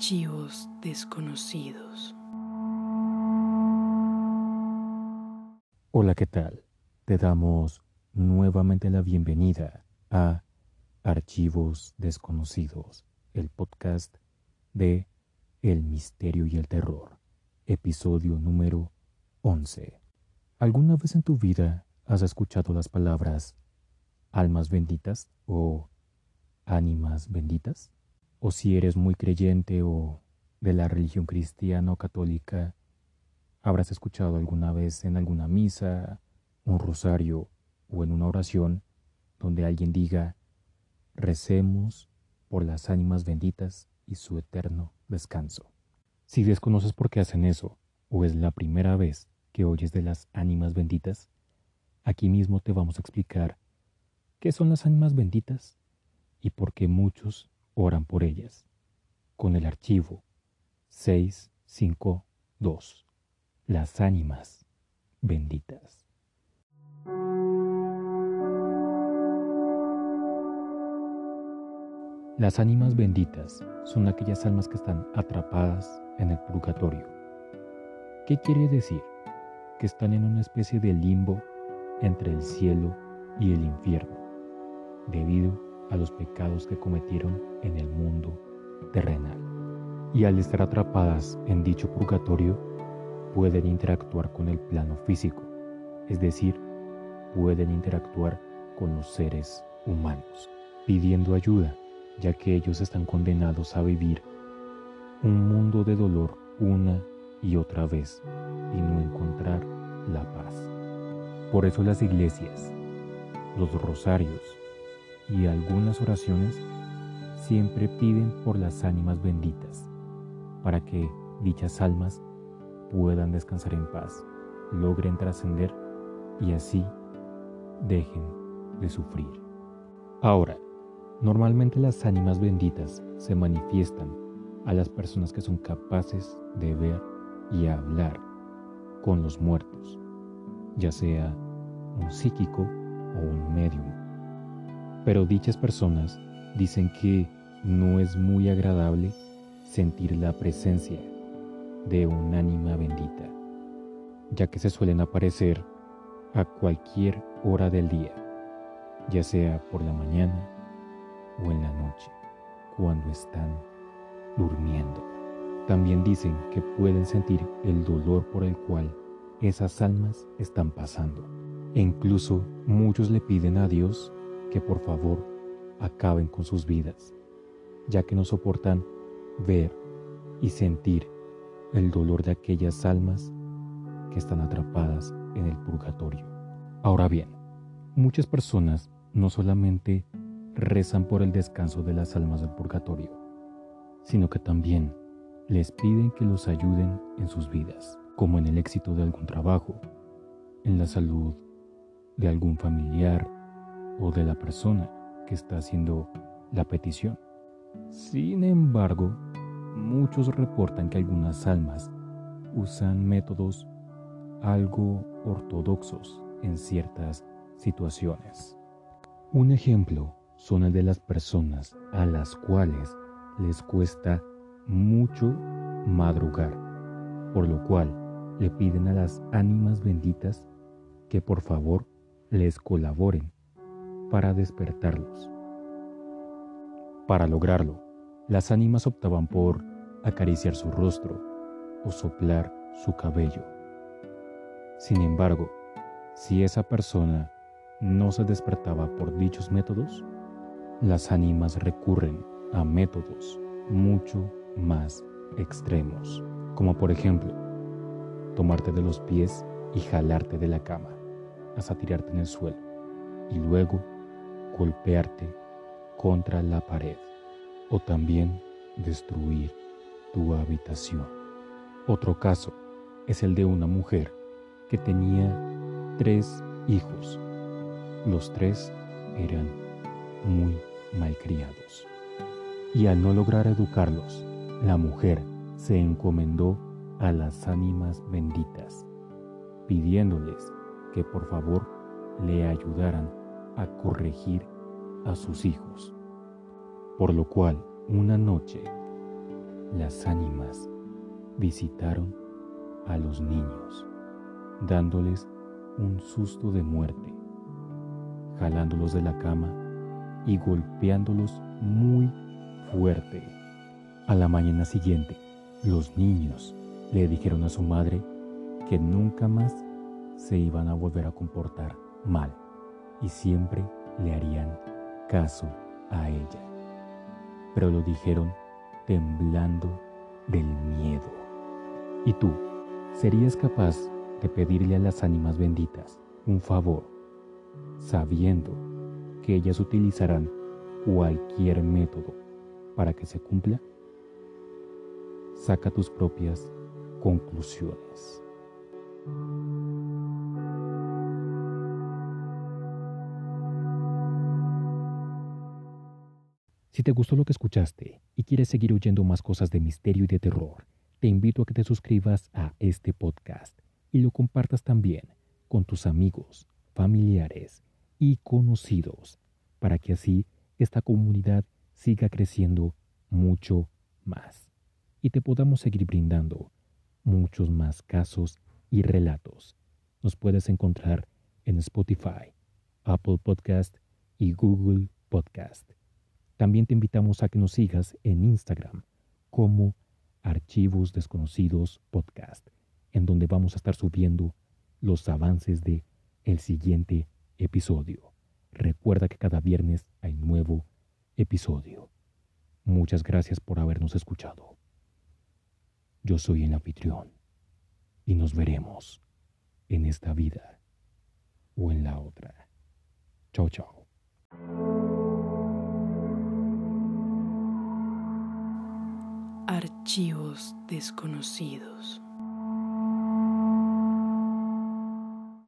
Archivos desconocidos. Hola, ¿qué tal? Te damos nuevamente la bienvenida a Archivos desconocidos, el podcast de El misterio y el terror, episodio número 11. ¿Alguna vez en tu vida has escuchado las palabras almas benditas o ánimas benditas? O si eres muy creyente o de la religión cristiana o católica, habrás escuchado alguna vez en alguna misa, un rosario o en una oración donde alguien diga, recemos por las ánimas benditas y su eterno descanso. Si desconoces por qué hacen eso, o es la primera vez que oyes de las ánimas benditas, aquí mismo te vamos a explicar qué son las ánimas benditas y por qué muchos oran por ellas, con el archivo 652, las ánimas benditas. Las ánimas benditas son aquellas almas que están atrapadas en el purgatorio. ¿Qué quiere decir? Que están en una especie de limbo entre el cielo y el infierno, debido a los pecados que cometieron en el mundo terrenal. Y al estar atrapadas en dicho purgatorio, pueden interactuar con el plano físico, es decir, pueden interactuar con los seres humanos, pidiendo ayuda, ya que ellos están condenados a vivir un mundo de dolor una y otra vez y no encontrar la paz. Por eso las iglesias, los rosarios, y algunas oraciones siempre piden por las ánimas benditas, para que dichas almas puedan descansar en paz, logren trascender y así dejen de sufrir. Ahora, normalmente las ánimas benditas se manifiestan a las personas que son capaces de ver y hablar con los muertos, ya sea un psíquico o un medium. Pero dichas personas dicen que no es muy agradable sentir la presencia de un ánima bendita, ya que se suelen aparecer a cualquier hora del día, ya sea por la mañana o en la noche, cuando están durmiendo. También dicen que pueden sentir el dolor por el cual esas almas están pasando. E incluso muchos le piden a Dios que por favor acaben con sus vidas, ya que no soportan ver y sentir el dolor de aquellas almas que están atrapadas en el purgatorio. Ahora bien, muchas personas no solamente rezan por el descanso de las almas del purgatorio, sino que también les piden que los ayuden en sus vidas, como en el éxito de algún trabajo, en la salud de algún familiar o de la persona que está haciendo la petición. Sin embargo, muchos reportan que algunas almas usan métodos algo ortodoxos en ciertas situaciones. Un ejemplo son el de las personas a las cuales les cuesta mucho madrugar, por lo cual le piden a las ánimas benditas que por favor les colaboren para despertarlos. Para lograrlo, las ánimas optaban por acariciar su rostro o soplar su cabello. Sin embargo, si esa persona no se despertaba por dichos métodos, las ánimas recurren a métodos mucho más extremos, como por ejemplo, tomarte de los pies y jalarte de la cama hasta tirarte en el suelo y luego golpearte contra la pared o también destruir tu habitación. Otro caso es el de una mujer que tenía tres hijos. Los tres eran muy malcriados. Y al no lograr educarlos, la mujer se encomendó a las ánimas benditas, pidiéndoles que por favor le ayudaran a corregir a sus hijos. Por lo cual, una noche, las ánimas visitaron a los niños, dándoles un susto de muerte, jalándolos de la cama y golpeándolos muy fuerte. A la mañana siguiente, los niños le dijeron a su madre que nunca más se iban a volver a comportar mal y siempre le harían caso a ella. Pero lo dijeron temblando del miedo. ¿Y tú serías capaz de pedirle a las ánimas benditas un favor, sabiendo que ellas utilizarán cualquier método para que se cumpla? Saca tus propias conclusiones. Si te gustó lo que escuchaste y quieres seguir oyendo más cosas de misterio y de terror, te invito a que te suscribas a este podcast y lo compartas también con tus amigos, familiares y conocidos, para que así esta comunidad siga creciendo mucho más y te podamos seguir brindando muchos más casos y relatos. Nos puedes encontrar en Spotify, Apple Podcast y Google Podcast. También te invitamos a que nos sigas en Instagram como Archivos Desconocidos Podcast, en donde vamos a estar subiendo los avances de el siguiente episodio. Recuerda que cada viernes hay nuevo episodio. Muchas gracias por habernos escuchado. Yo soy el anfitrión y nos veremos en esta vida o en la otra. Chao, chao. Archivos desconocidos.